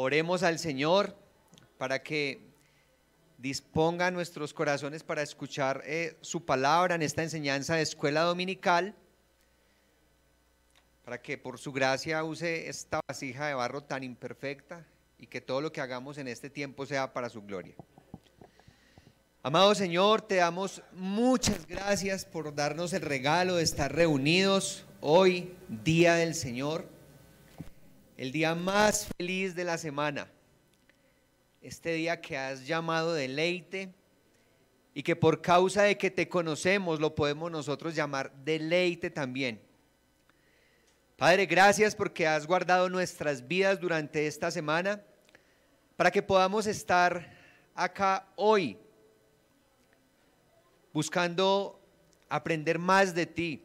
Oremos al Señor para que disponga nuestros corazones para escuchar eh, su palabra en esta enseñanza de escuela dominical, para que por su gracia use esta vasija de barro tan imperfecta y que todo lo que hagamos en este tiempo sea para su gloria. Amado Señor, te damos muchas gracias por darnos el regalo de estar reunidos hoy, Día del Señor, el día más feliz de la semana, este día que has llamado deleite y que por causa de que te conocemos lo podemos nosotros llamar deleite también. Padre, gracias porque has guardado nuestras vidas durante esta semana para que podamos estar acá hoy buscando aprender más de ti,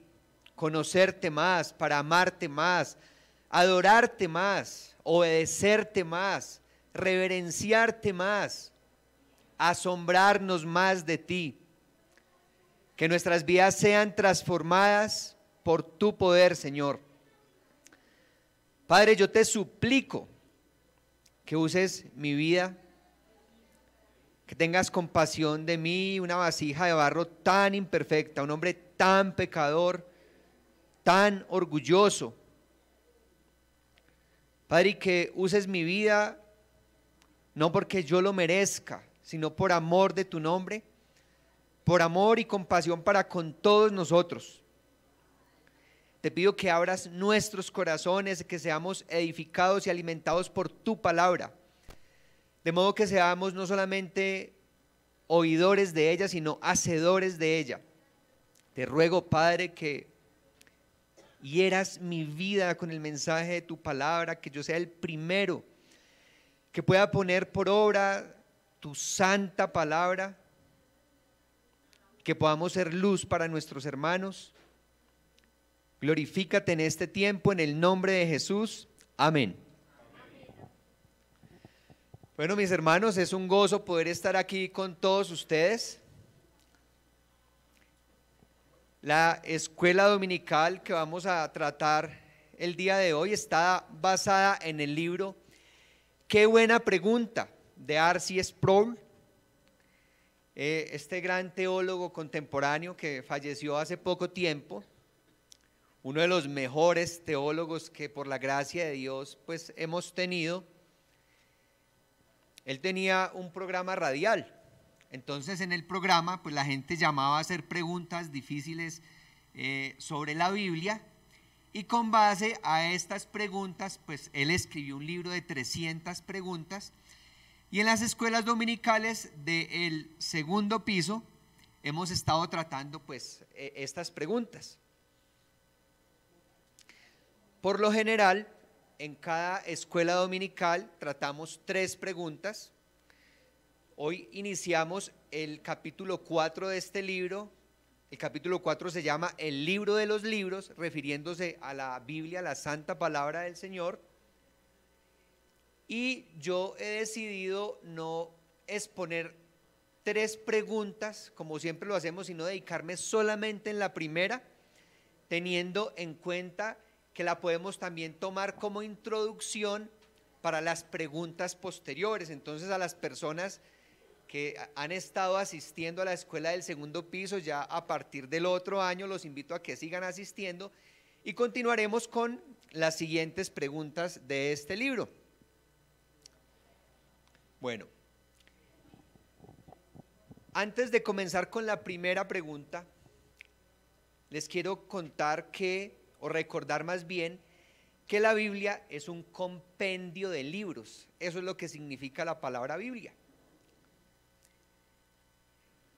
conocerte más, para amarte más, adorarte más, obedecerte más, reverenciarte más, asombrarnos más de ti. Que nuestras vidas sean transformadas por tu poder, Señor. Padre, yo te suplico que uses mi vida que tengas compasión de mí, una vasija de barro tan imperfecta, un hombre tan pecador, tan orgulloso. Padre, y que uses mi vida no porque yo lo merezca, sino por amor de tu nombre, por amor y compasión para con todos nosotros. Te pido que abras nuestros corazones, que seamos edificados y alimentados por tu palabra de modo que seamos no solamente oidores de ella, sino hacedores de ella. Te ruego, Padre, que hieras mi vida con el mensaje de tu palabra, que yo sea el primero que pueda poner por obra tu santa palabra, que podamos ser luz para nuestros hermanos. Glorifícate en este tiempo en el nombre de Jesús. Amén. Bueno, mis hermanos, es un gozo poder estar aquí con todos ustedes. La escuela dominical que vamos a tratar el día de hoy está basada en el libro Qué buena pregunta de Arcis Sproul, eh, este gran teólogo contemporáneo que falleció hace poco tiempo, uno de los mejores teólogos que por la gracia de Dios pues hemos tenido él tenía un programa radial. Entonces en el programa, pues la gente llamaba a hacer preguntas difíciles eh, sobre la Biblia y con base a estas preguntas, pues él escribió un libro de 300 preguntas y en las escuelas dominicales del segundo piso hemos estado tratando pues e, estas preguntas. Por lo general, en cada escuela dominical tratamos tres preguntas. Hoy iniciamos el capítulo 4 de este libro. El capítulo 4 se llama El libro de los libros, refiriéndose a la Biblia, la santa palabra del Señor. Y yo he decidido no exponer tres preguntas, como siempre lo hacemos, sino dedicarme solamente en la primera, teniendo en cuenta que la podemos también tomar como introducción para las preguntas posteriores. Entonces a las personas que han estado asistiendo a la escuela del segundo piso, ya a partir del otro año los invito a que sigan asistiendo y continuaremos con las siguientes preguntas de este libro. Bueno, antes de comenzar con la primera pregunta, les quiero contar que o recordar más bien que la Biblia es un compendio de libros. Eso es lo que significa la palabra Biblia.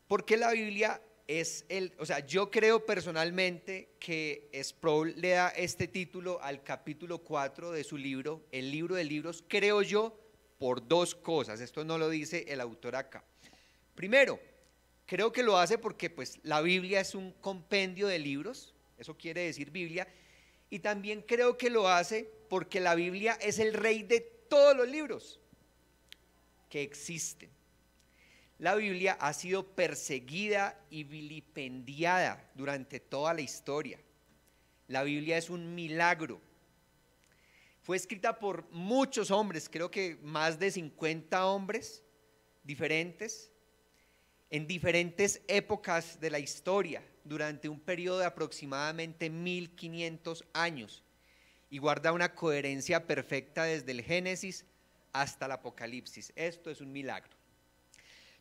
Porque la Biblia es el, o sea, yo creo personalmente que Sproul le da este título al capítulo 4 de su libro, el libro de libros, creo yo, por dos cosas. Esto no lo dice el autor acá. Primero, creo que lo hace porque pues la Biblia es un compendio de libros, eso quiere decir Biblia. Y también creo que lo hace porque la Biblia es el rey de todos los libros que existen. La Biblia ha sido perseguida y vilipendiada durante toda la historia. La Biblia es un milagro. Fue escrita por muchos hombres, creo que más de 50 hombres diferentes, en diferentes épocas de la historia, durante un periodo de aproximadamente 1500 años, y guarda una coherencia perfecta desde el Génesis hasta el Apocalipsis. Esto es un milagro.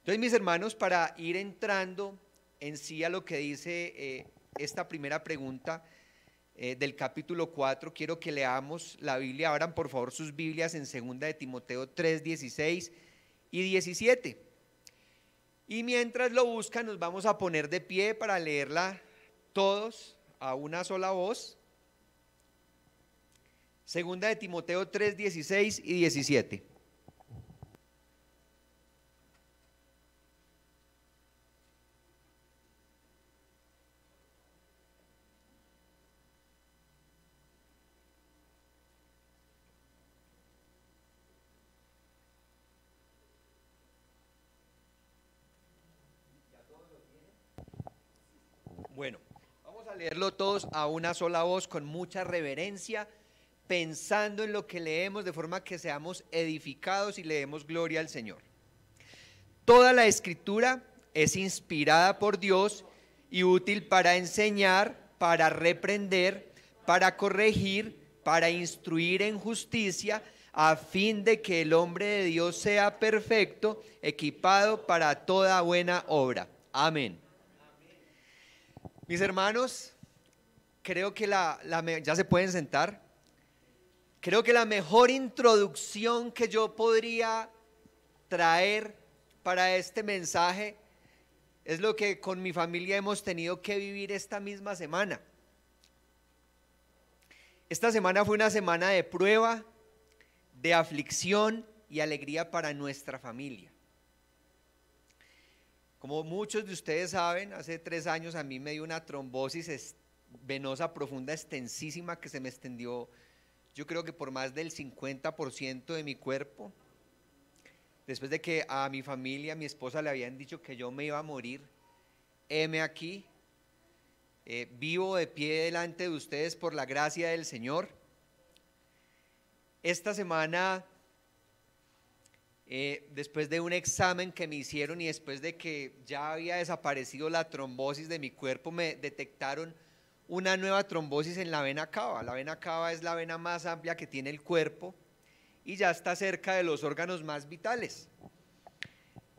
Entonces, mis hermanos, para ir entrando en sí a lo que dice eh, esta primera pregunta eh, del capítulo 4, quiero que leamos la Biblia. Abran por favor sus Biblias en 2 de Timoteo 3, 16 y 17. Y mientras lo buscan, nos vamos a poner de pie para leerla todos a una sola voz. Segunda de Timoteo 3, 16 y 17. Bueno, todos a una sola voz, con mucha reverencia, pensando en lo que leemos, de forma que seamos edificados y leemos gloria al Señor. Toda la escritura es inspirada por Dios y útil para enseñar, para reprender, para corregir, para instruir en justicia, a fin de que el hombre de Dios sea perfecto, equipado para toda buena obra. Amén. Mis hermanos, creo que la, ya se pueden sentar. Creo que la mejor introducción que yo podría traer para este mensaje es lo que con mi familia hemos tenido que vivir esta misma semana. Esta semana fue una semana de prueba, de aflicción y alegría para nuestra familia. Como muchos de ustedes saben, hace tres años a mí me dio una trombosis venosa profunda extensísima que se me extendió yo creo que por más del 50% de mi cuerpo. Después de que a mi familia, a mi esposa le habían dicho que yo me iba a morir, heme aquí, eh, vivo de pie delante de ustedes por la gracia del Señor. Esta semana eh, después de un examen que me hicieron y después de que ya había desaparecido la trombosis de mi cuerpo, me detectaron una nueva trombosis en la vena cava. La vena cava es la vena más amplia que tiene el cuerpo y ya está cerca de los órganos más vitales.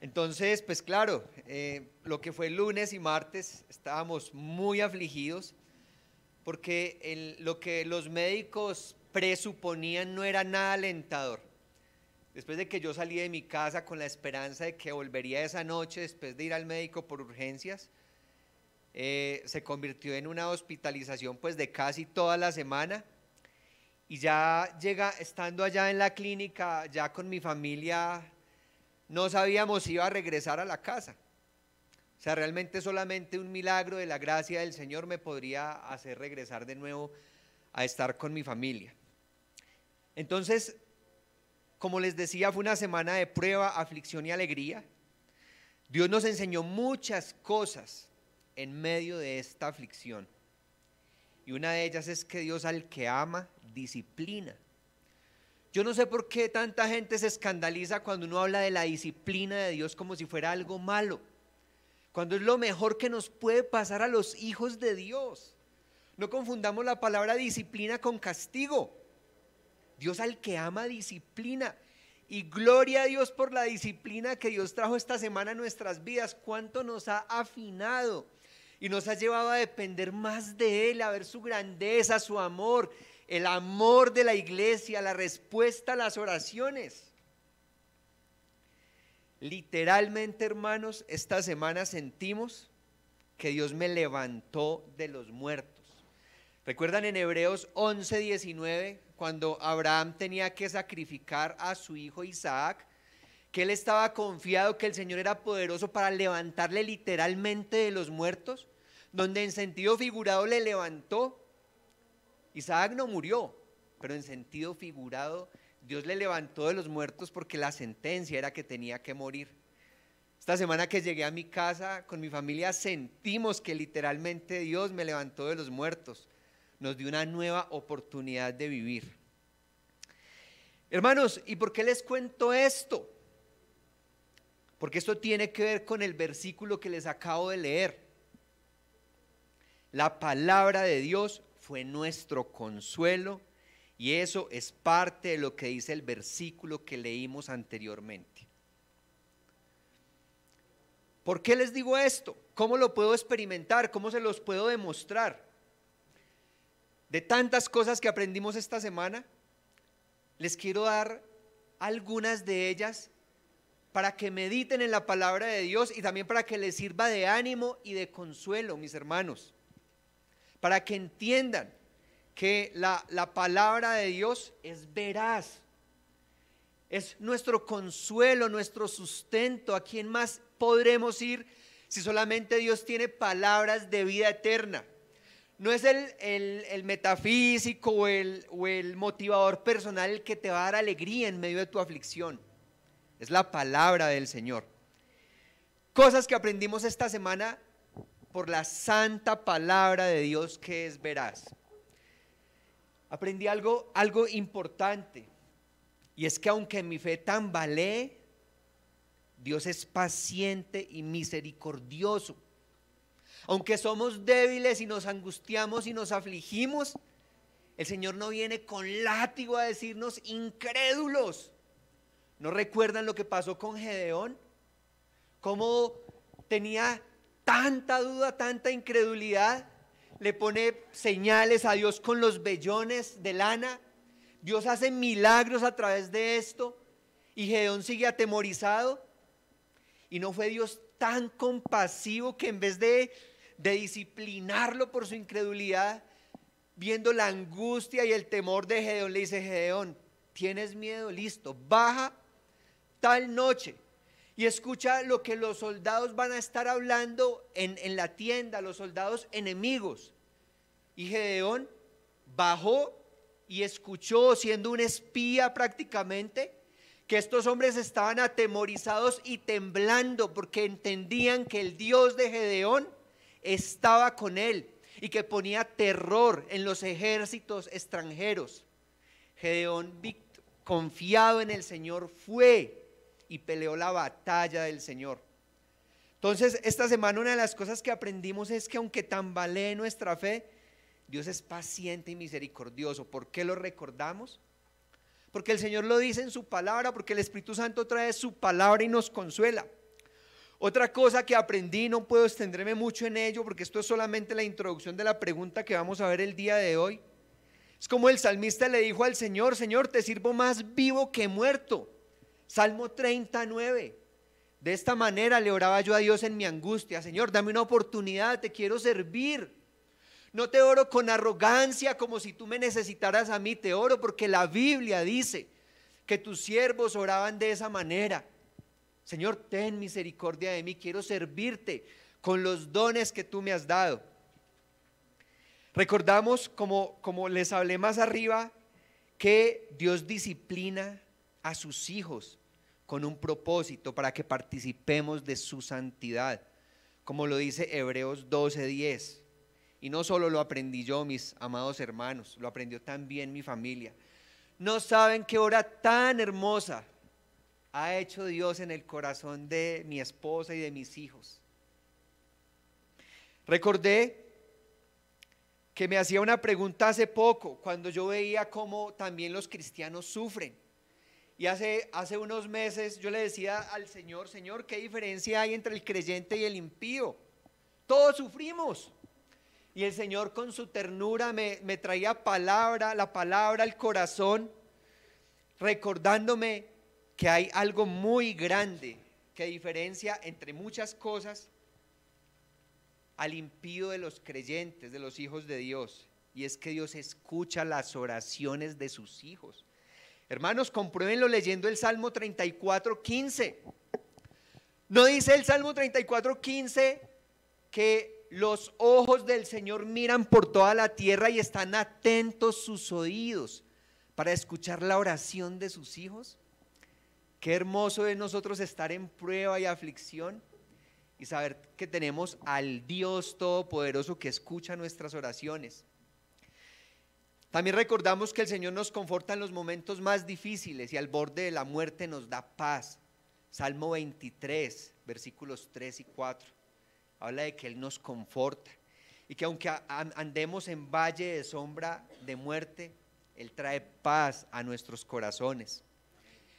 Entonces, pues claro, eh, lo que fue lunes y martes estábamos muy afligidos porque lo que los médicos presuponían no era nada alentador. Después de que yo salí de mi casa con la esperanza de que volvería esa noche después de ir al médico por urgencias, eh, se convirtió en una hospitalización pues de casi toda la semana. Y ya llega, estando allá en la clínica, ya con mi familia, no sabíamos si iba a regresar a la casa. O sea, realmente solamente un milagro de la gracia del Señor me podría hacer regresar de nuevo a estar con mi familia. Entonces, como les decía, fue una semana de prueba, aflicción y alegría. Dios nos enseñó muchas cosas en medio de esta aflicción. Y una de ellas es que Dios al que ama, disciplina. Yo no sé por qué tanta gente se escandaliza cuando uno habla de la disciplina de Dios como si fuera algo malo. Cuando es lo mejor que nos puede pasar a los hijos de Dios. No confundamos la palabra disciplina con castigo. Dios al que ama disciplina. Y gloria a Dios por la disciplina que Dios trajo esta semana en nuestras vidas. Cuánto nos ha afinado y nos ha llevado a depender más de Él, a ver su grandeza, su amor, el amor de la iglesia, la respuesta a las oraciones. Literalmente, hermanos, esta semana sentimos que Dios me levantó de los muertos. ¿Recuerdan en Hebreos 11, 19, cuando Abraham tenía que sacrificar a su hijo Isaac? Que él estaba confiado que el Señor era poderoso para levantarle literalmente de los muertos, donde en sentido figurado le levantó. Isaac no murió, pero en sentido figurado Dios le levantó de los muertos porque la sentencia era que tenía que morir. Esta semana que llegué a mi casa con mi familia sentimos que literalmente Dios me levantó de los muertos nos dio una nueva oportunidad de vivir. Hermanos, ¿y por qué les cuento esto? Porque esto tiene que ver con el versículo que les acabo de leer. La palabra de Dios fue nuestro consuelo y eso es parte de lo que dice el versículo que leímos anteriormente. ¿Por qué les digo esto? ¿Cómo lo puedo experimentar? ¿Cómo se los puedo demostrar? De tantas cosas que aprendimos esta semana, les quiero dar algunas de ellas para que mediten en la palabra de Dios y también para que les sirva de ánimo y de consuelo, mis hermanos. Para que entiendan que la, la palabra de Dios es veraz. Es nuestro consuelo, nuestro sustento. ¿A quién más podremos ir si solamente Dios tiene palabras de vida eterna? No es el, metafísico o el, o el motivador personal el que te va a dar alegría en medio de tu aflicción. Es la palabra del Señor. Cosas que aprendimos esta semana por la santa palabra de Dios que es veraz. Aprendí algo, algo importante. Y es que aunque mi fe tambalee, Dios es paciente y misericordioso. Aunque somos débiles y nos angustiamos y nos afligimos, el Señor no viene con látigo a decirnos incrédulos. ¿No recuerdan lo que pasó con Gedeón? Cómo tenía tanta duda, tanta incredulidad. Le pone señales a Dios con los vellones de lana. Dios hace milagros a través de esto. Y Gedeón sigue atemorizado. Y no fue Dios tan compasivo que en vez de de disciplinarlo por su incredulidad, viendo la angustia y el temor de Gedeón, le dice, Gedeón, ¿tienes miedo? Listo, baja tal noche y escucha lo que los soldados van a estar hablando en, en la tienda, los soldados enemigos. Y Gedeón bajó y escuchó, siendo un espía prácticamente, que estos hombres estaban atemorizados y temblando porque entendían que el Dios de Gedeón estaba con él y que ponía terror en los ejércitos extranjeros. Gedeón, confiado en el Señor, fue y peleó la batalla del Señor. Entonces, esta semana una de las cosas que aprendimos es que aunque tambalee nuestra fe, Dios es paciente y misericordioso. ¿Por qué lo recordamos? Porque el Señor lo dice en su palabra, porque el Espíritu Santo trae su palabra y nos consuela. Otra cosa que aprendí, no puedo extenderme mucho en ello porque esto es solamente la introducción de la pregunta que vamos a ver el día de hoy. Es como el salmista le dijo al Señor, Señor, te sirvo más vivo que muerto. Salmo 39. De esta manera le oraba yo a Dios en mi angustia, Señor, dame una oportunidad, te quiero servir. No te oro con arrogancia como si tú me necesitaras a mí, te oro porque la Biblia dice que tus siervos oraban de esa manera. Señor, ten misericordia de mí, quiero servirte con los dones que tú me has dado. Recordamos, como, como les hablé más arriba, que Dios disciplina a sus hijos con un propósito para que participemos de su santidad, como lo dice Hebreos 12:10. Y no solo lo aprendí yo, mis amados hermanos, lo aprendió también mi familia. No saben qué hora tan hermosa ha hecho Dios en el corazón de mi esposa y de mis hijos. Recordé que me hacía una pregunta hace poco, cuando yo veía cómo también los cristianos sufren. Y hace, hace unos meses yo le decía al Señor, Señor, ¿qué diferencia hay entre el creyente y el impío? Todos sufrimos. Y el Señor con su ternura me, me traía palabra, la palabra al corazón, recordándome que hay algo muy grande que diferencia entre muchas cosas al impío de los creyentes, de los hijos de Dios. Y es que Dios escucha las oraciones de sus hijos. Hermanos, compruébenlo leyendo el Salmo 34, 15. ¿No dice el Salmo 34, 15 que los ojos del Señor miran por toda la tierra y están atentos sus oídos para escuchar la oración de sus hijos? Qué hermoso es nosotros estar en prueba y aflicción y saber que tenemos al Dios Todopoderoso que escucha nuestras oraciones. También recordamos que el Señor nos conforta en los momentos más difíciles y al borde de la muerte nos da paz. Salmo 23, versículos 3 y 4. Habla de que Él nos conforta y que aunque andemos en valle de sombra de muerte, Él trae paz a nuestros corazones.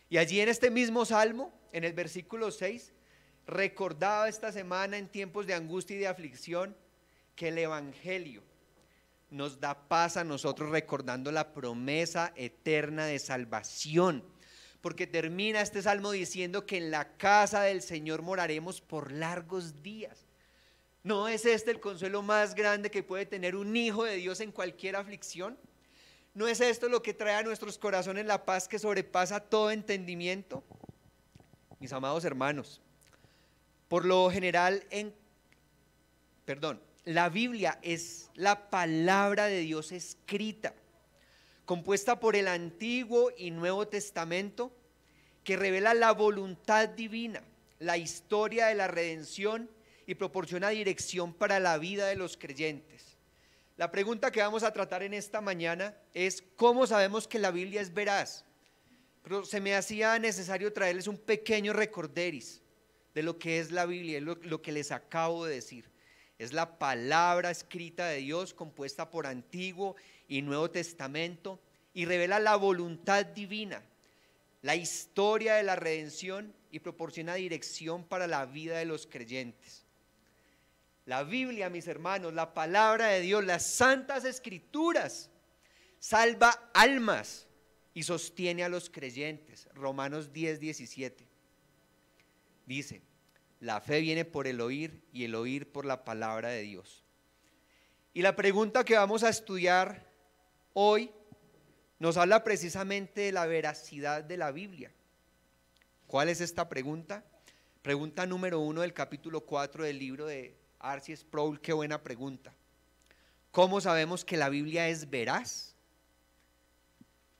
Y allí en este mismo salmo, en el versículo 6, recordaba esta semana en tiempos de angustia y de aflicción que el Evangelio nos da paz a nosotros recordando la promesa eterna de salvación. Porque termina este salmo diciendo que en la casa del Señor moraremos por largos días. ¿No es este el consuelo más grande que puede tener un hijo de Dios en cualquier aflicción? ¿No es esto lo que trae a nuestros corazones la paz que sobrepasa todo entendimiento? Mis amados hermanos, por lo general en perdón, la Biblia es la palabra de Dios escrita, compuesta por el Antiguo y Nuevo Testamento, que revela la voluntad divina, la historia de la redención y proporciona dirección para la vida de los creyentes. La pregunta que vamos a tratar en esta mañana es, ¿cómo sabemos que la Biblia es veraz? Pero se me hacía necesario traerles un pequeño recorderis de lo que es la Biblia, lo, lo que les acabo de decir. Es la palabra escrita de Dios compuesta por Antiguo y Nuevo Testamento y revela la voluntad divina, la historia de la redención y proporciona dirección para la vida de los creyentes. La Biblia, mis hermanos, la palabra de Dios, las santas escrituras, salva almas y sostiene a los creyentes. Romanos 10, 17. Dice, la fe viene por el oír y el oír por la palabra de Dios. Y la pregunta que vamos a estudiar hoy nos habla precisamente de la veracidad de la Biblia. ¿Cuál es esta pregunta? Pregunta número uno del capítulo 4 del libro de Arcis Sproul. Qué buena pregunta. ¿Cómo sabemos que la Biblia es veraz?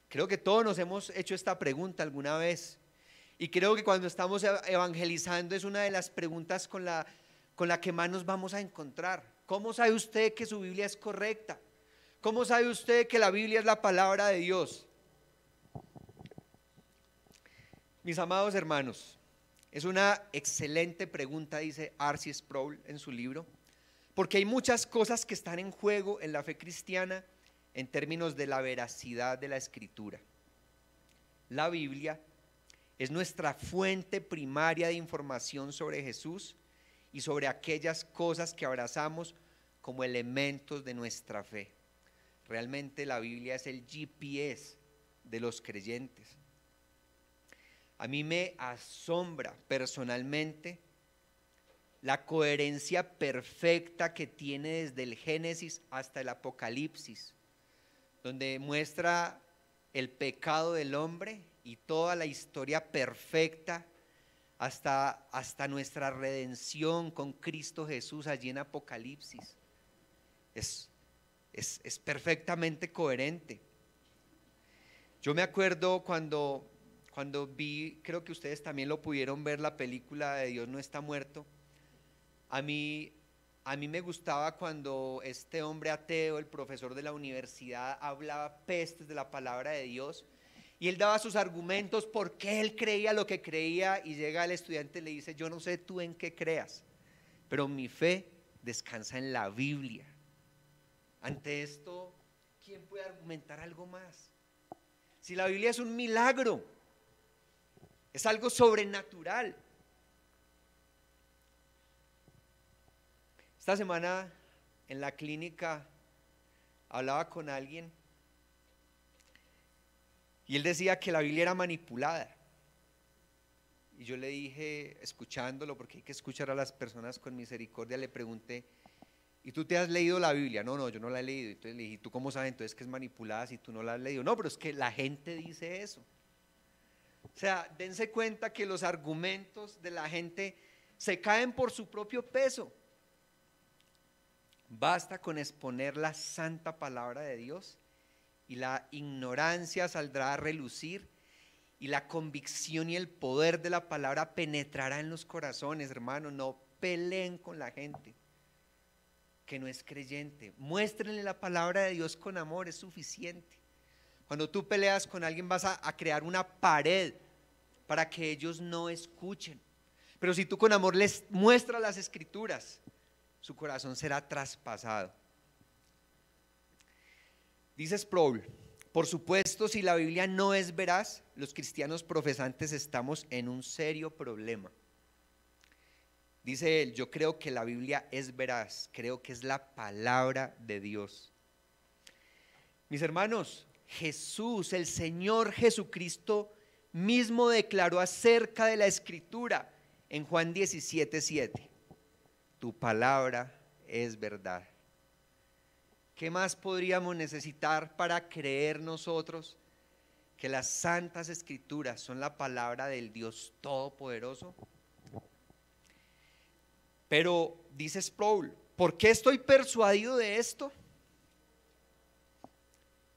Creo que todos nos hemos hecho esta pregunta alguna vez. Y creo que cuando estamos evangelizando es una de las preguntas con la, con la que más nos vamos a encontrar. ¿Cómo sabe usted que su Biblia es correcta? ¿Cómo sabe usted que la Biblia es la palabra de Dios? Mis amados hermanos, es una excelente pregunta, dice Arcy Sproul en su libro, porque hay muchas cosas que están en juego en la fe cristiana en términos de la veracidad de la escritura. La Biblia es nuestra fuente primaria de información sobre Jesús y sobre aquellas cosas que abrazamos como elementos de nuestra fe. Realmente la Biblia es el GPS de los creyentes. A mí me asombra personalmente la coherencia perfecta que tiene desde el Génesis hasta el Apocalipsis, donde muestra el pecado del hombre y toda la historia perfecta hasta, hasta nuestra redención con Cristo Jesús allí en Apocalipsis. Es, es, es perfectamente coherente. Yo me acuerdo cuando, cuando vi, creo que ustedes también lo pudieron ver, la película de Dios no está muerto. A mí, a mí me gustaba cuando este hombre ateo, el profesor de la universidad, hablaba pestes de la palabra de Dios y él daba sus argumentos por qué él creía lo que creía y llega el estudiante y le dice, yo no sé tú en qué creas, pero mi fe descansa en la Biblia. Ante esto, ¿quién puede argumentar algo más? Si la Biblia es un milagro, es algo sobrenatural. Esta semana en la clínica hablaba con alguien y él decía que la Biblia era manipulada. Y yo le dije, escuchándolo, porque hay que escuchar a las personas con misericordia, le pregunté, ¿y tú te has leído la Biblia? No, no, yo no la he leído. Entonces le dije, ¿tú cómo sabes entonces que es manipulada si tú no la has leído? No, pero es que la gente dice eso. O sea, dense cuenta que los argumentos de la gente se caen por su propio peso. Basta con exponer la santa palabra de Dios y la ignorancia saldrá a relucir y la convicción y el poder de la palabra penetrará en los corazones, hermanos. No peleen con la gente. que no es creyente. Muéstrenle la palabra de Dios con amor, es suficiente. Cuando tú peleas con alguien vas a, a crear una pared para que ellos no escuchen. Pero si tú con amor les muestras las escrituras, su corazón será traspasado. Dice Sproul, por supuesto, si la Biblia no es veraz, los cristianos profesantes estamos en un serio problema. Dice él, yo creo que la Biblia es veraz, creo que es la palabra de Dios. Mis hermanos, Jesús, el Señor Jesucristo, mismo declaró acerca de la escritura en Juan 17, 7. Tu palabra es verdad. ¿Qué más podríamos necesitar para creer nosotros que las santas escrituras son la palabra del Dios Todopoderoso? Pero dice Sproul, ¿por qué estoy persuadido de esto?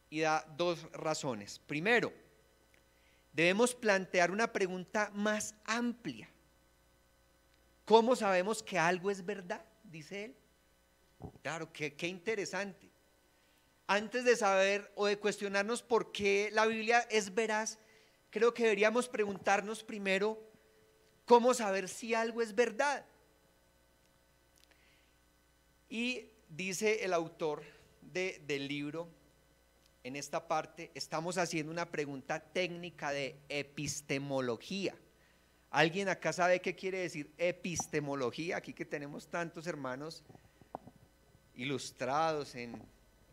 Y da dos razones. Primero, debemos plantear una pregunta más amplia. ¿Cómo sabemos que algo es verdad? Dice él. Claro, qué, qué interesante antes de saber o de cuestionarnos por qué la Biblia es veraz, creo que deberíamos preguntarnos primero cómo saber si algo es verdad. Y dice el autor del libro, en esta parte, estamos haciendo una pregunta técnica de epistemología. ¿Alguien acá sabe qué quiere decir epistemología? Aquí que tenemos tantos hermanos ilustrados en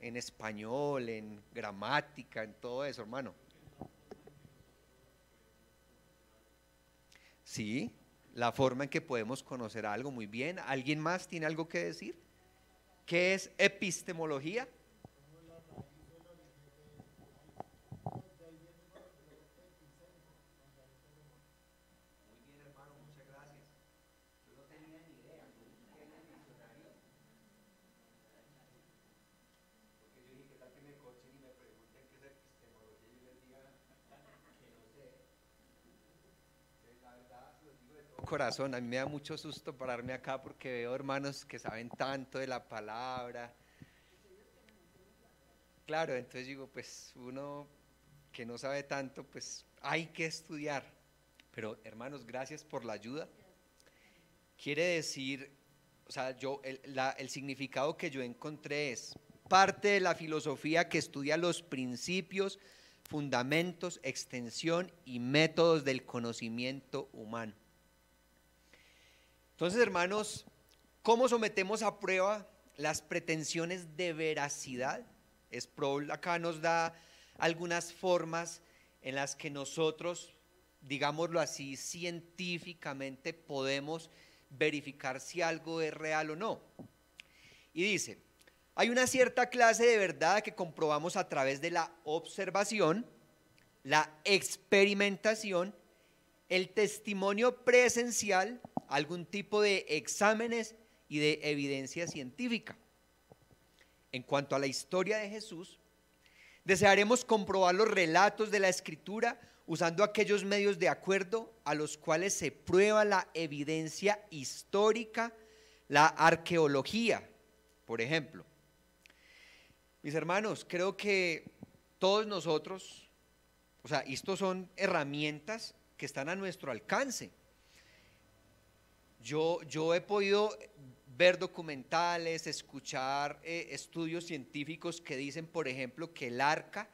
en español, en gramática, en todo eso, hermano. Sí, la forma en que podemos conocer algo muy bien. ¿Alguien más tiene algo que decir? ¿Qué es epistemología? Corazón. A mí me da mucho susto pararme acá porque veo hermanos que saben tanto de la palabra. Claro, entonces digo, pues uno que no sabe tanto, pues hay que estudiar. Pero hermanos, gracias por la ayuda. Quiere decir, o sea, yo, el, el significado que yo encontré es parte de la filosofía que estudia los principios, fundamentos, extensión y métodos del conocimiento humano. Entonces, hermanos, ¿cómo sometemos a prueba las pretensiones de veracidad? Sproul acá nos da algunas formas en las que nosotros, digámoslo así, científicamente podemos verificar si algo es real o no. Y dice, hay una cierta clase de verdad que comprobamos a través de la observación, la experimentación, el testimonio presencial, algún tipo de exámenes y de evidencia científica. En cuanto a la historia de Jesús, desearemos comprobar los relatos de la escritura usando aquellos medios de acuerdo a los cuales se prueba la evidencia histórica, la arqueología, por ejemplo. Mis hermanos, creo que todos nosotros, o sea, estos son herramientas que están a nuestro alcance. Yo, he podido ver documentales, escuchar eh, estudios científicos que dicen, por ejemplo, que el arca,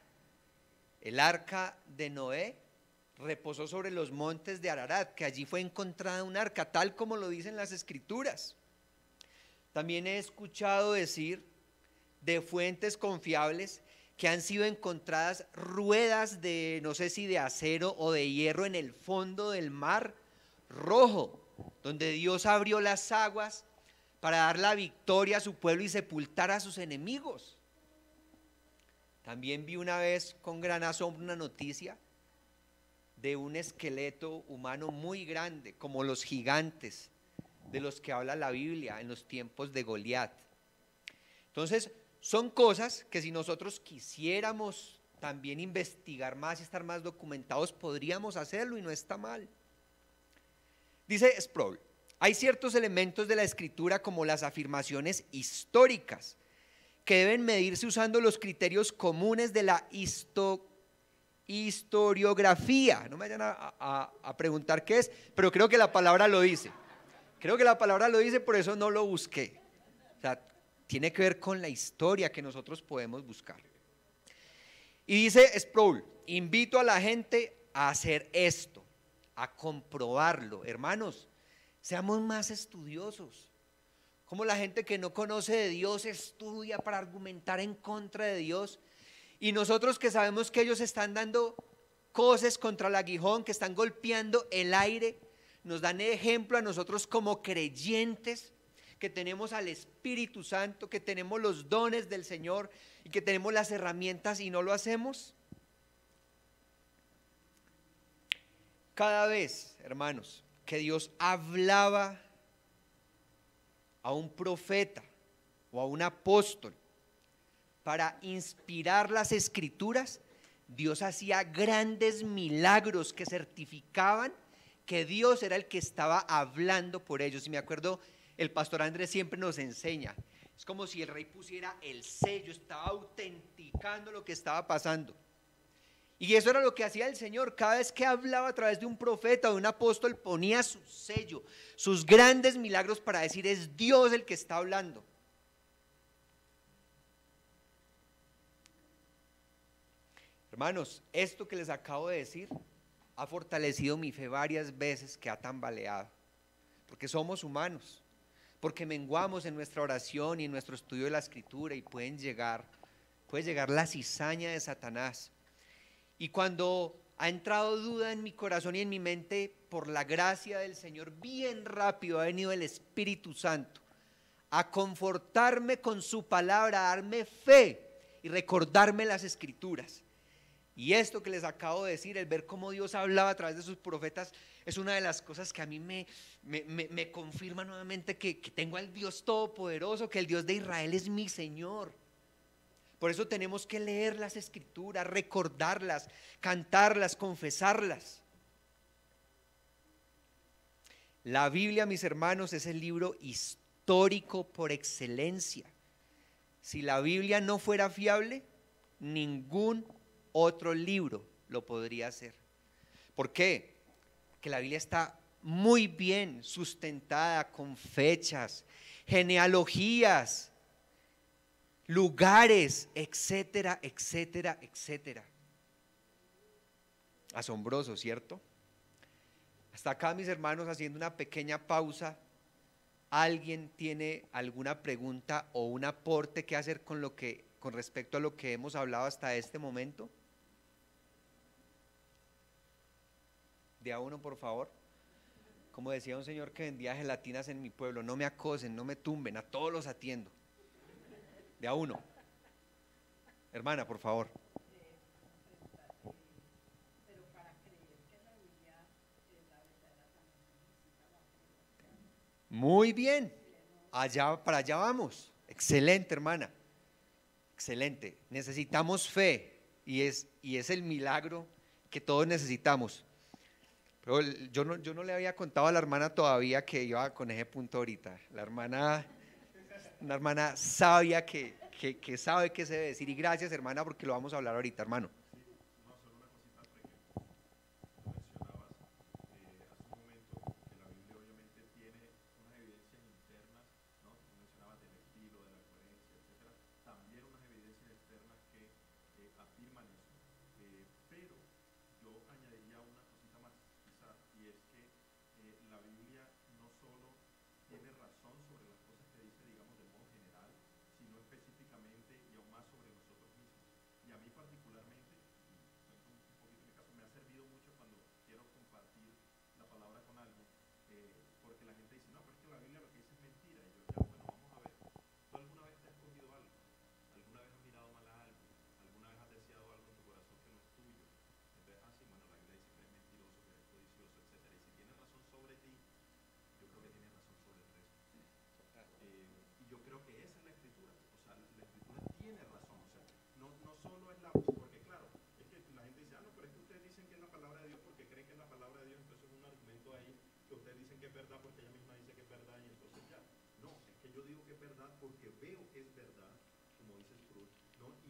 el arca de Noé, reposó sobre los montes de Ararat, que allí fue encontrada un arca, tal como lo dicen las escrituras. También he escuchado decir de fuentes confiables que han sido encontradas ruedas de, no sé si de acero o de hierro en el fondo del mar rojo, donde Dios abrió las aguas para dar la victoria a su pueblo y sepultar a sus enemigos. También vi una vez con gran asombro una noticia de un esqueleto humano muy grande, como los gigantes de los que habla la Biblia en los tiempos de Goliat. Entonces, son cosas que si nosotros quisiéramos también investigar más y estar más documentados, podríamos hacerlo y no está mal. Dice Sproul, Hay ciertos elementos de la escritura como las afirmaciones históricas que deben medirse usando los criterios comunes de la historiografía. No me vayan a, a preguntar qué es, pero creo que la palabra lo dice. Creo que la palabra lo dice, por eso no lo busqué. O sea, tiene que ver con la historia que nosotros podemos buscar. Y dice Sproul, invito a la gente a hacer esto, a comprobarlo. Hermanos, seamos más estudiosos. Como la gente que no conoce de Dios estudia para argumentar en contra de Dios. Y nosotros que sabemos que ellos están dando cosas contra el aguijón, que están golpeando el aire, nos dan ejemplo a nosotros como creyentes, que tenemos al Espíritu Santo, que tenemos los dones del Señor y que tenemos las herramientas y no lo hacemos. Cada vez, hermanos, que Dios hablaba a un profeta o a un apóstol para inspirar las escrituras, Dios hacía grandes milagros que certificaban que Dios era el que estaba hablando por ellos. Y me acuerdo, el pastor Andrés siempre nos enseña, es como si el rey pusiera el sello, estaba autenticando lo que estaba pasando. Y eso era lo que hacía el Señor. Cada vez que hablaba a través de un profeta o de un apóstol, ponía su sello, sus grandes milagros para decir, es Dios el que está hablando. Hermanos, esto que les acabo de decir ha fortalecido mi fe varias veces que ha tambaleado, porque somos humanos, porque menguamos en nuestra oración y en nuestro estudio de la escritura y pueden llegar, puede llegar la cizaña de Satanás y cuando ha entrado duda en mi corazón y en mi mente, por la gracia del Señor, bien rápido ha venido el Espíritu Santo a confortarme con su palabra, a darme fe y recordarme las escrituras. Y esto que les acabo de decir, el ver cómo Dios hablaba a través de sus profetas, es una de las cosas que a mí me, me, confirma nuevamente que, que tengo al Dios Todopoderoso, que el Dios de Israel es mi Señor. Por eso tenemos que leer las escrituras, recordarlas, cantarlas, confesarlas. La Biblia, mis hermanos, es el libro histórico por excelencia. Si la Biblia no fuera fiable, ningún otro libro lo podría hacer. ¿Por qué? Que la Biblia está muy bien sustentada con fechas, genealogías, lugares, etcétera, etcétera, etcétera. Asombroso, ¿cierto? Hasta acá, mis hermanos, haciendo una pequeña pausa. ¿Alguien tiene alguna pregunta o un aporte que hacer con lo que con respecto a lo que hemos hablado hasta este momento? De a uno, por favor. Como decía un señor que vendía gelatinas en mi pueblo, no me acosen, no me tumben, a todos los atiendo. De a uno. Hermana, por favor. Muy bien. Allá, para allá vamos. Excelente, hermana. Excelente. Necesitamos fe y es, y es el milagro que todos necesitamos. Pero yo no, yo no le había contado a la hermana todavía que iba con ese punto ahorita. La hermana una hermana sabia que, que, sabe qué se debe decir. Y gracias, hermana, porque lo vamos a hablar ahorita, hermano.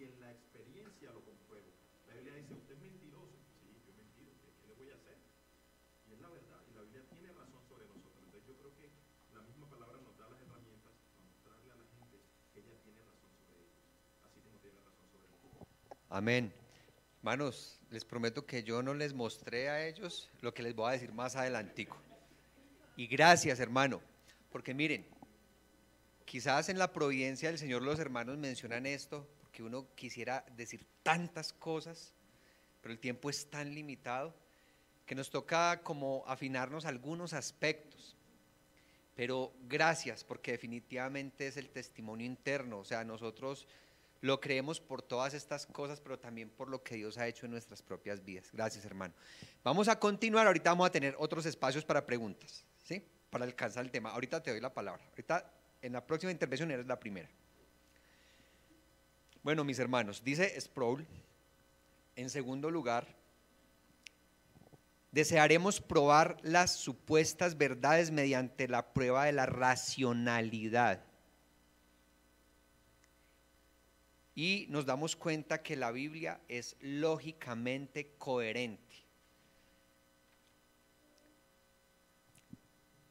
Y en la experiencia lo compruebo. La Biblia dice, usted es mentiroso. Sí, yo he mentido, ¿qué, qué le voy a hacer? Y es la verdad, y la Biblia tiene razón sobre nosotros. Entonces yo creo que la misma palabra nos da las herramientas para mostrarle a la gente que ella tiene razón sobre ellos, así como tiene razón sobre nosotros. Amén. Hermanos, les prometo que yo no les mostré a ellos lo que les voy a decir más adelantico. Y gracias, hermano, porque miren, quizás en la providencia del Señor los hermanos mencionan esto, porque uno quisiera decir tantas cosas, pero el tiempo es tan limitado que nos toca como afinarnos algunos aspectos. Pero gracias, porque definitivamente es el testimonio interno, o sea, nosotros lo creemos por todas estas cosas, pero también por lo que Dios ha hecho en nuestras propias vidas. Gracias, hermano. Vamos a continuar, ahorita vamos a tener otros espacios para preguntas, ¿sí? Para alcanzar el tema. Ahorita te doy la palabra. Ahorita, en la próxima intervención, eres la primera. Bueno, mis hermanos, dice Sproul, en segundo lugar, desearemos probar las supuestas verdades mediante la prueba de la racionalidad. y nos damos cuenta que la Biblia es lógicamente coherente.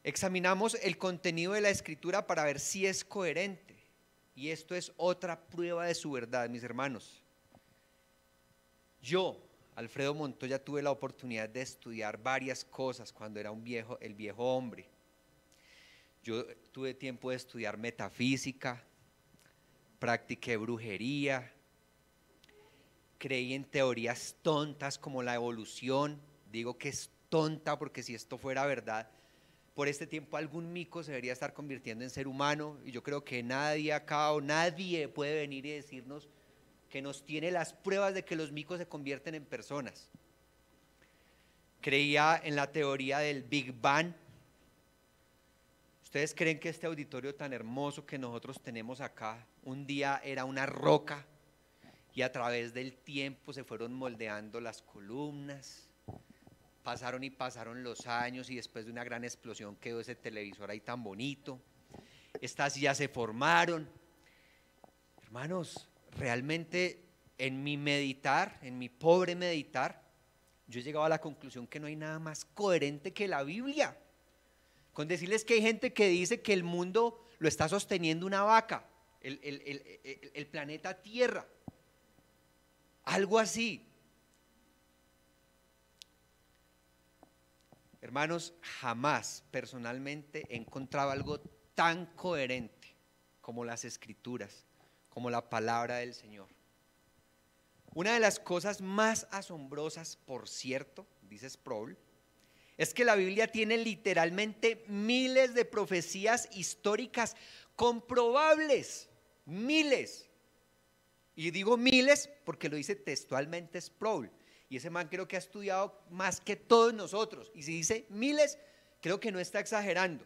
Examinamos el contenido de la escritura para ver si es coherente. Y esto es otra prueba de su verdad, mis hermanos. Yo, Alfredo Montoya, tuve la oportunidad de estudiar varias cosas cuando era un viejo, el viejo hombre. Yo tuve tiempo de estudiar metafísica, practiqué brujería, creí en teorías tontas como la evolución. Digo que es tonta porque si esto fuera verdad, por este tiempo algún mico se debería estar convirtiendo en ser humano y yo creo que nadie acá o nadie puede venir y decirnos que nos tiene las pruebas de que los micos se convierten en personas. Creía en la teoría del Big Bang, ¿Ustedes creen que este auditorio tan hermoso que nosotros tenemos acá un día era una roca y a través del tiempo se fueron moldeando las columnas? Pasaron y pasaron los años y después de una gran explosión quedó ese televisor ahí tan bonito. Estas ya se formaron. Hermanos, realmente en mi meditar, en mi pobre meditar, yo he llegado a la conclusión que no hay nada más coherente que la Biblia con decirles que hay gente que dice que el mundo lo está sosteniendo una vaca, el, planeta Tierra, algo así. Hermanos, jamás personalmente he encontrado algo tan coherente como las escrituras, como la palabra del Señor. Una de las cosas más asombrosas, por cierto, dice Sproul, es que la Biblia tiene literalmente miles de profecías históricas comprobables, miles. Y digo miles porque lo dice textualmente Sproul. Y ese man creo que ha estudiado más que todos nosotros. Y si dice miles, creo que no está exagerando.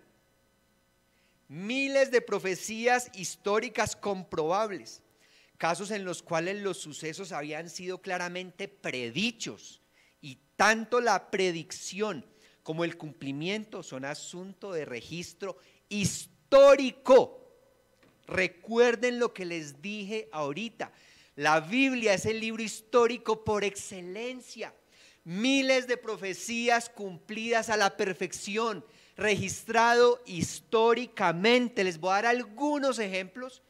Miles de profecías históricas comprobables. Casos en los cuales los sucesos habían sido claramente predichos. Y tanto la predicción como el cumplimiento son asunto de registro histórico. Recuerden lo que les dije ahorita. La Biblia es el libro histórico por excelencia. Miles de profecías cumplidas a la perfección, registrado históricamente. Les voy a dar algunos ejemplos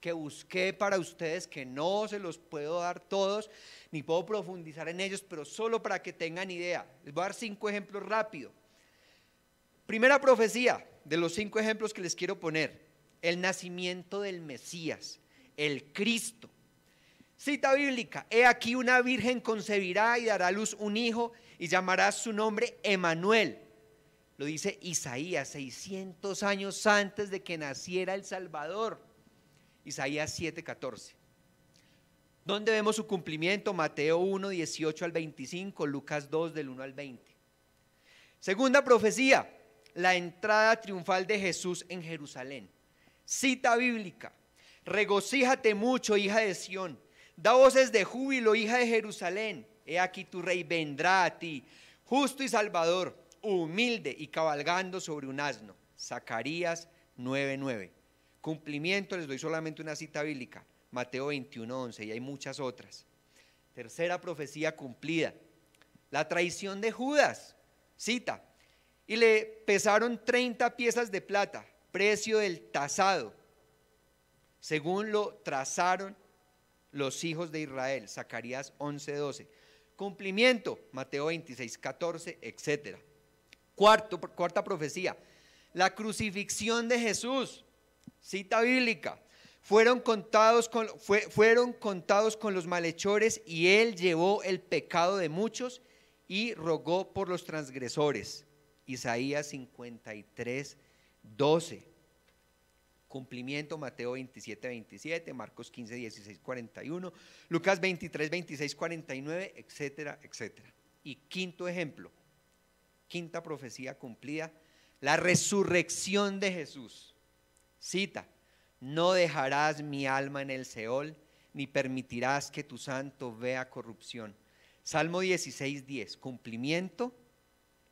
que busqué para ustedes, que no se los puedo dar todos, ni puedo profundizar en ellos, pero solo para que tengan idea. Les voy a dar cinco ejemplos rápido. Primera profecía de los cinco ejemplos que les quiero poner. El nacimiento del Mesías, el Cristo. Cita bíblica, he aquí una virgen concebirá y dará a luz un hijo y llamará su nombre Emanuel. Lo dice Isaías 600 años antes de que naciera el Salvador. Isaías 7:14. ¿Dónde vemos su cumplimiento? Mateo 1, 18 al 25, Lucas 2 del 1 al 20. Segunda profecía, la entrada triunfal de Jesús en Jerusalén. Cita bíblica, regocíjate mucho, hija de Sión, da voces de júbilo, hija de Jerusalén. He aquí tu rey vendrá a ti, justo y salvador, humilde y cabalgando sobre un asno. Zacarías 9:9. Cumplimiento, les doy solamente una cita bíblica, Mateo 21, 11, y hay muchas otras. Tercera profecía cumplida, la traición de Judas, cita, y le pesaron 30 piezas de plata, precio del tasado, según lo trazaron los hijos de Israel, Zacarías 11, 12. Cumplimiento, Mateo 26, 14, etc. Cuarto, cuarta profecía, la crucifixión de Jesús, cita bíblica. Fueron contados, con, fueron contados con los malhechores y él llevó el pecado de muchos y rogó por los transgresores. Isaías 53, 12. Cumplimiento Mateo 27, 27, Marcos 15, 16, 41, Lucas 23, 26, 49, etcétera, etcétera. Y quinto ejemplo, quinta profecía cumplida, la resurrección de Jesús. Cita, no dejarás mi alma en el Seol, ni permitirás que tu santo vea corrupción. Salmo 16, 10, cumplimiento,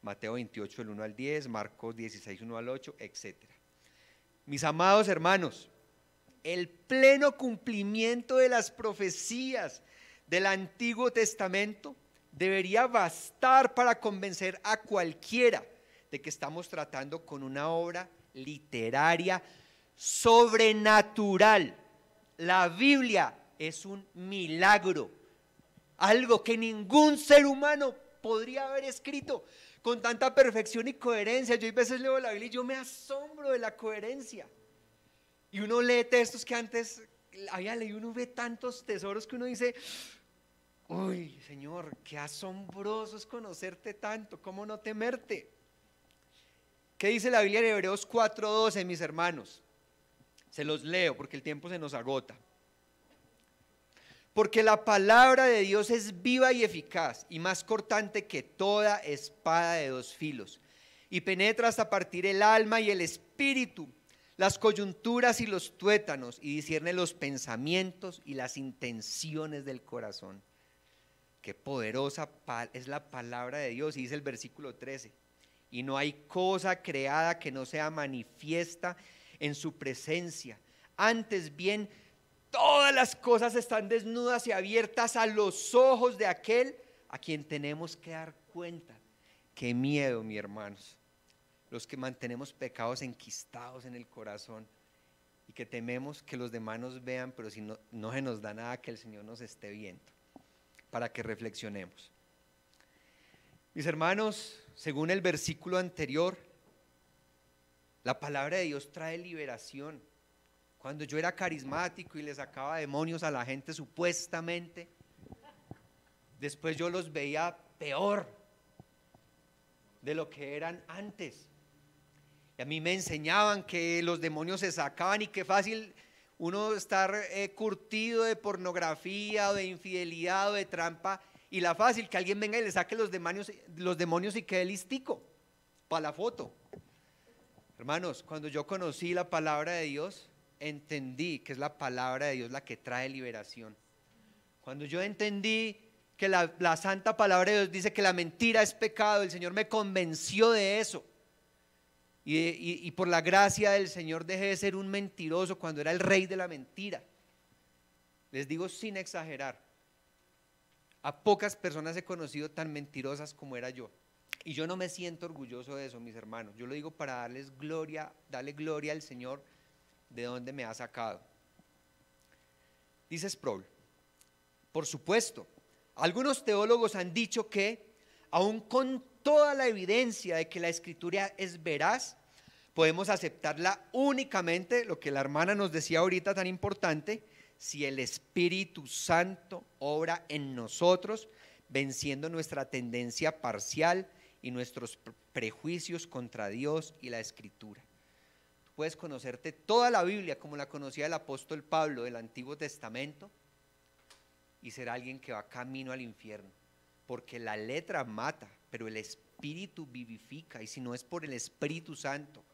Mateo 28, el 1 al 10, Marcos 16, 1 al 8, etcétera. Mis amados hermanos, el pleno cumplimiento de las profecías del Antiguo Testamento debería bastar para convencer a cualquiera de que estamos tratando con una obra literaria sobrenatural. La Biblia es un milagro, algo que ningún ser humano podría haber escrito con tanta perfección y coherencia. Yo a veces leo la Biblia y yo me asombro de la coherencia. Y uno lee textos que antes había leído, uno ve tantos tesoros que uno dice, uy, Señor, qué asombroso es conocerte tanto, ¿cómo no temerte? ¿Qué dice la Biblia en Hebreos 4:12, mis hermanos? Se los leo porque el tiempo se nos agota. Porque la palabra de Dios es viva y eficaz y más cortante que toda espada de dos filos. Y penetra hasta partir el alma y el espíritu, las coyunturas y los tuétanos, y discierne los pensamientos y las intenciones del corazón. Qué poderosa es la palabra de Dios, y dice el versículo 13. Y no hay cosa creada que no sea manifiesta en su presencia. Antes bien, Todas las cosas están desnudas y abiertas a los ojos de aquel a quien tenemos que dar cuenta. Qué miedo, mi hermanos. Los que mantenemos pecados enquistados en el corazón y que tememos que los demás nos vean, pero si no, no se nos da nada que el Señor nos esté viendo, para que reflexionemos. Mis hermanos, según el versículo anterior, la palabra de Dios trae liberación. Cuando yo era carismático y le sacaba demonios a la gente supuestamente, después yo los veía peor de lo que eran antes. Y a mí me enseñaban que los demonios se sacaban y qué fácil uno estar eh, curtido de pornografía o de infidelidad o de trampa y la fácil que alguien venga y le saque los demonios, los demonios y quede listico para la foto. Hermanos, cuando yo conocí la palabra de Dios, entendí que es la palabra de Dios la que trae liberación. Cuando yo entendí que la, santa palabra de Dios dice que la mentira es pecado, el Señor me convenció de eso. Y, y, por la gracia del Señor dejé de ser un mentiroso cuando era el rey de la mentira. Les digo sin exagerar, a pocas personas he conocido tan mentirosas como era yo. Y yo no me siento orgulloso de eso, mis hermanos. Yo lo digo para darles gloria, darle gloria al Señor de dónde me ha sacado. Dice Sproul, por supuesto, algunos teólogos han dicho que, aun con toda la evidencia de que la escritura es veraz, podemos aceptarla únicamente, lo que la hermana nos decía ahorita tan importante, si el Espíritu Santo obra en nosotros, venciendo nuestra tendencia parcial y nuestros prejuicios contra Dios y la Escritura puedes conocerte toda la Biblia como la conocía el apóstol Pablo del Antiguo Testamento y ser alguien que va camino al infierno. Porque la letra mata, pero el Espíritu vivifica. Y si no es por el Espíritu Santo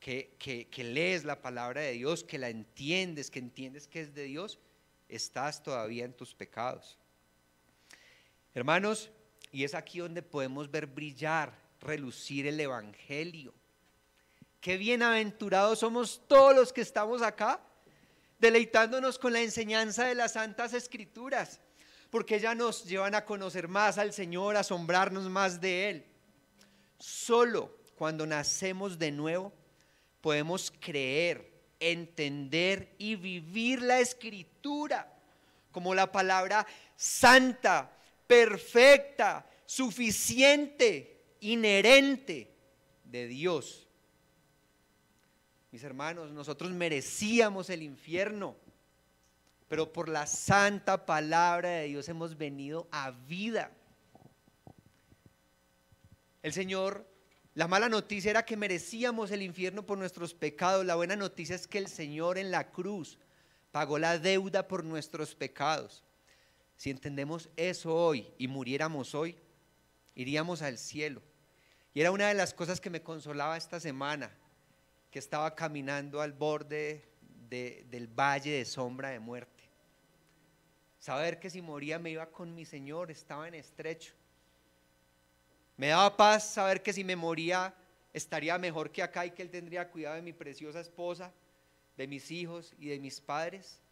que, que lees la palabra de Dios, que la entiendes, que entiendes que es de Dios, estás todavía en tus pecados. Hermanos, y es aquí donde podemos ver brillar, relucir el Evangelio Qué bienaventurados somos todos los que estamos acá, deleitándonos con la enseñanza de las Santas Escrituras, porque ellas nos llevan a conocer más al Señor, a asombrarnos más de Él. Solo cuando nacemos de nuevo podemos creer, entender y vivir la escritura como la palabra santa, perfecta, suficiente, inherente de Dios. Mis hermanos, nosotros merecíamos el infierno, pero por la santa palabra de Dios hemos venido a vida. El Señor la mala noticia era que merecíamos el infierno por nuestros pecados. La buena noticia es que el Señor en la cruz pagó la deuda por nuestros pecados. Si entendemos eso hoy y muriéramos hoy, iríamos al cielo. Y era una de las cosas que me consolaba esta semana, que estaba caminando al borde del valle de sombra de muerte. Saber que si moría me iba con mi Señor, estaba en estrecho. Me daba paz saber que si me moría estaría mejor que acá y que Él tendría cuidado de mi preciosa esposa, de mis hijos y de mis padres.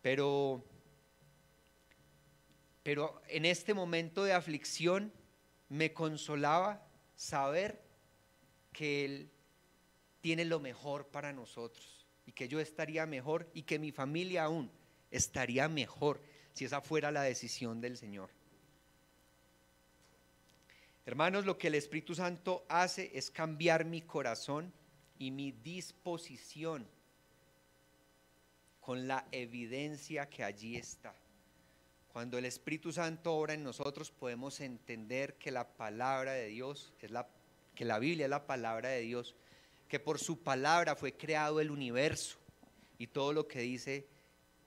Pero, pero en este momento de aflicción me consolaba saber que Él tiene lo mejor para nosotros y que yo estaría mejor y que mi familia aún estaría mejor si esa fuera la decisión del Señor. Hermanos, lo que el Espíritu Santo hace es cambiar mi corazón y mi disposición con la evidencia que allí está. Cuando el Espíritu Santo obra en nosotros podemos entender que la palabra de Dios es la que la Biblia es la palabra de Dios, que por su palabra fue creado el universo y todo lo que dice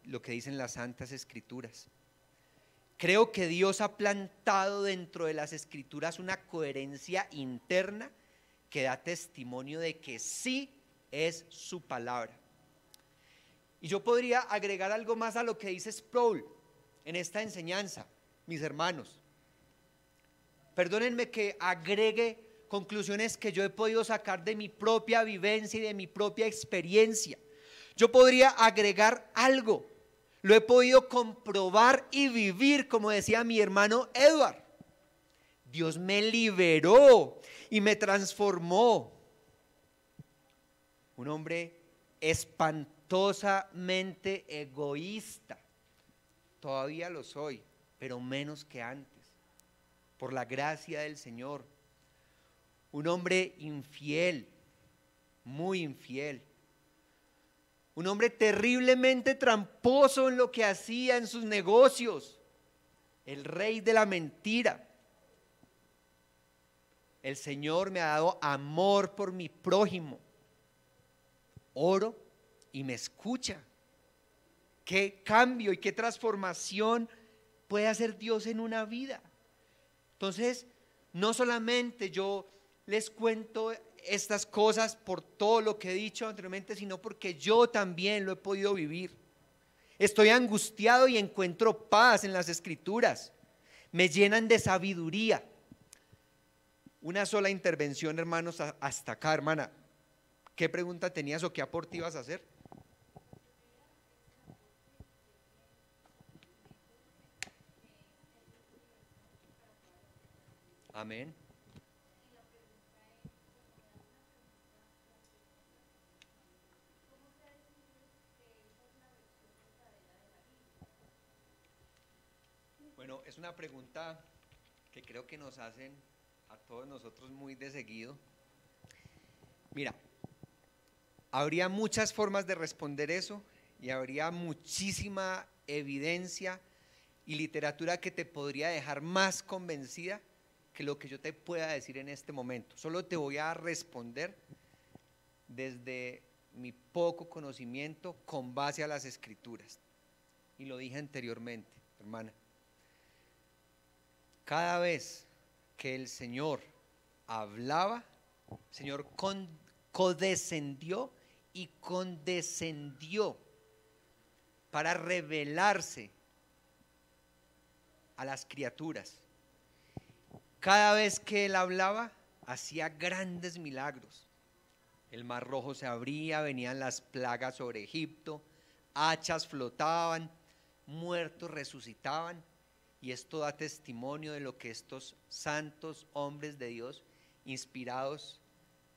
lo que dicen las santas escrituras. Creo que Dios ha plantado dentro de las escrituras una coherencia interna que da testimonio de que sí es su palabra. Y yo podría agregar algo más a lo que dice Sproul en esta enseñanza, mis hermanos. Perdónenme que agregue conclusiones que yo he podido sacar de mi propia vivencia y de mi propia experiencia. Yo podría agregar algo lo he podido comprobar y vivir, como decía mi hermano Edward. Dios me liberó y me transformó. Un hombre espantosamente egoísta. Todavía lo soy, pero menos que antes. Por la gracia del Señor. Un hombre infiel, muy infiel un hombre terriblemente tramposo en lo que hacía en sus negocios. El rey de la mentira. El Señor me ha dado amor por mi prójimo. Oro y me escucha. Qué cambio y qué transformación puede hacer Dios en una vida. Entonces, no solamente yo les cuento estas cosas por todo lo que he dicho anteriormente, sino porque yo también lo he podido vivir. Estoy angustiado y encuentro paz en las escrituras. Me llenan de sabiduría. Una sola intervención, hermanos, hasta acá, hermana. ¿Qué pregunta tenías o qué aporte ibas a hacer? Amén. Bueno, es una pregunta que creo que nos hacen a todos nosotros muy de seguido. Mira, habría muchas formas de responder eso y habría muchísima evidencia y literatura que te podría dejar más convencida que lo que yo te pueda decir en este momento. Solo te voy a responder desde mi poco conocimiento con base a las escrituras. Y lo dije anteriormente, hermana. Cada vez que el Señor hablaba, el Señor codescendió y condescendió para revelarse a las criaturas. Cada vez que Él hablaba, hacía grandes milagros. El mar rojo se abría, venían las plagas sobre Egipto, hachas flotaban, muertos resucitaban. Y esto da testimonio de lo que estos santos hombres de Dios, inspirados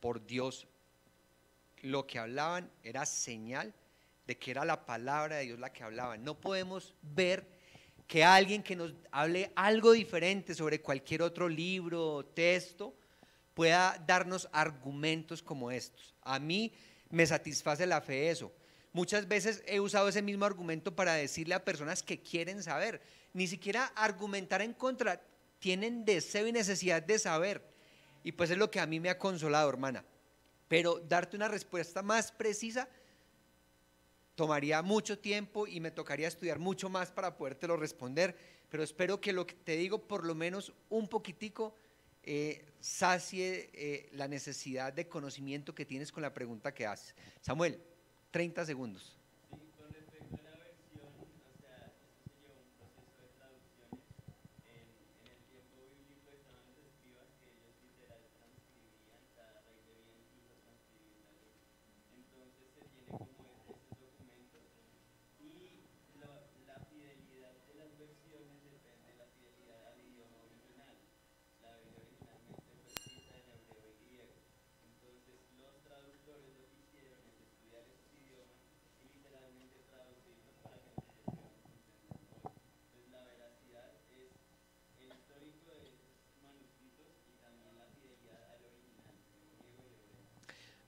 por Dios, lo que hablaban era señal de que era la palabra de Dios la que hablaban. No podemos ver que alguien que nos hable algo diferente sobre cualquier otro libro o texto pueda darnos argumentos como estos. A mí me satisface la fe eso. Muchas veces he usado ese mismo argumento para decirle a personas que quieren saber, ni siquiera argumentar en contra, tienen deseo y necesidad de saber. Y pues es lo que a mí me ha consolado, hermana. Pero darte una respuesta más precisa tomaría mucho tiempo y me tocaría estudiar mucho más para podértelo responder, pero espero que lo que te digo, por lo menos un poquitico, eh, sacie eh, la necesidad de conocimiento que tienes con la pregunta que haces. Samuel, 30 segundos.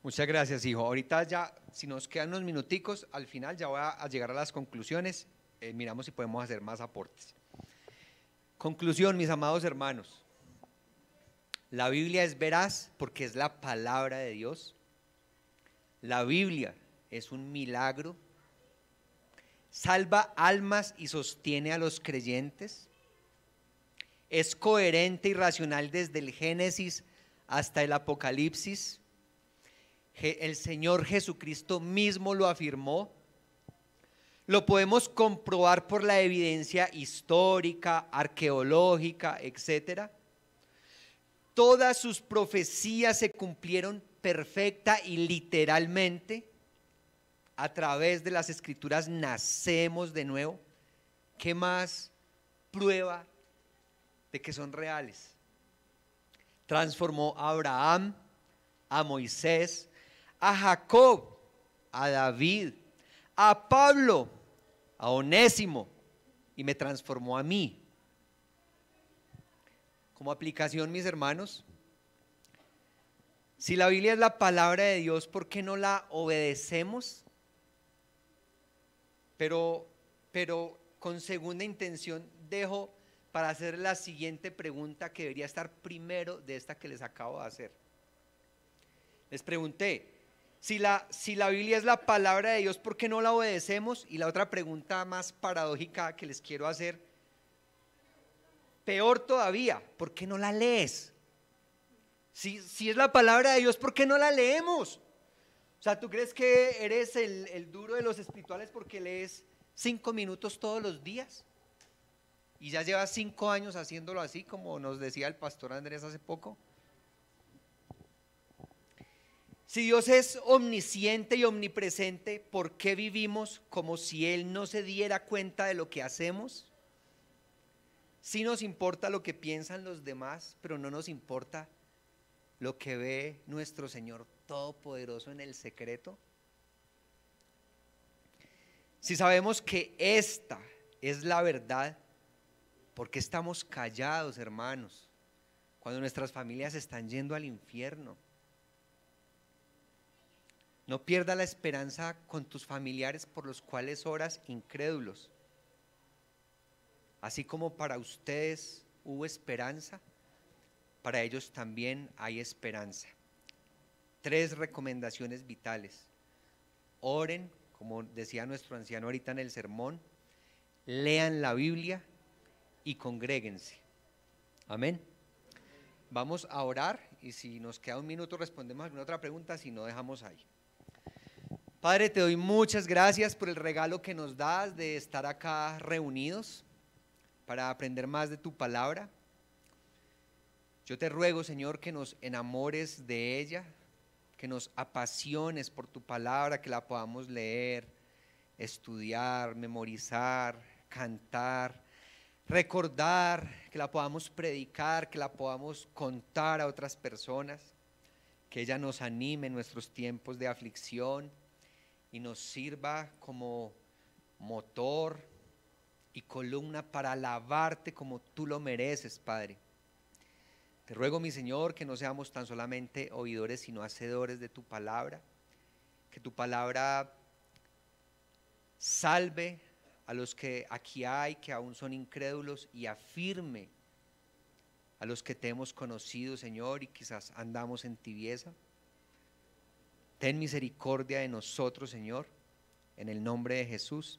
Muchas gracias, hijo. Ahorita ya, si nos quedan unos minuticos, al final ya voy a, llegar a las conclusiones. Eh, miramos si podemos hacer más aportes. Conclusión, mis amados hermanos. La Biblia es veraz porque es la palabra de Dios. La Biblia es un milagro. Salva almas y sostiene a los creyentes. Es coherente y racional desde el Génesis hasta el Apocalipsis el Señor Jesucristo mismo lo afirmó. Lo podemos comprobar por la evidencia histórica, arqueológica, etc. Todas sus profecías se cumplieron perfecta y literalmente. A través de las escrituras nacemos de nuevo. ¿Qué más prueba de que son reales? Transformó a Abraham, a Moisés, a Jacob, a David, a Pablo, a Onésimo y me transformó a mí. Como aplicación, mis hermanos, si la Biblia es la palabra de Dios, ¿por qué no la obedecemos? Pero, pero con segunda intención dejo para hacer la siguiente pregunta que debería estar primero de esta que les acabo de hacer. Les pregunté, si la, si la Biblia es la palabra de Dios, ¿por qué no la obedecemos? Y la otra pregunta más paradójica que les quiero hacer, peor todavía, ¿por qué no la lees? Si, si es la palabra de Dios, ¿por qué no la leemos? O sea, ¿tú crees que eres el, el duro de los espirituales porque lees cinco minutos todos los días? Y ya llevas cinco años haciéndolo así, como nos decía el pastor Andrés hace poco. Si Dios es omnisciente y omnipresente, ¿por qué vivimos como si Él no se diera cuenta de lo que hacemos? Si nos importa lo que piensan los demás, pero no nos importa lo que ve nuestro Señor Todopoderoso en el secreto. Si sabemos que esta es la verdad, ¿por qué estamos callados, hermanos, cuando nuestras familias están yendo al infierno? No pierda la esperanza con tus familiares por los cuales oras incrédulos. Así como para ustedes hubo esperanza, para ellos también hay esperanza. Tres recomendaciones vitales. Oren, como decía nuestro anciano ahorita en el sermón, lean la Biblia y congréguense. Amén. Vamos a orar y si nos queda un minuto respondemos alguna otra pregunta, si no dejamos ahí. Padre, te doy muchas gracias por el regalo que nos das de estar acá reunidos para aprender más de tu palabra. Yo te ruego, Señor, que nos enamores de ella, que nos apasiones por tu palabra, que la podamos leer, estudiar, memorizar, cantar, recordar, que la podamos predicar, que la podamos contar a otras personas, que ella nos anime en nuestros tiempos de aflicción y nos sirva como motor y columna para alabarte como tú lo mereces, Padre. Te ruego, mi Señor, que no seamos tan solamente oidores, sino hacedores de tu palabra, que tu palabra salve a los que aquí hay, que aún son incrédulos, y afirme a los que te hemos conocido, Señor, y quizás andamos en tibieza. Ten misericordia de nosotros, Señor, en el nombre de Jesús.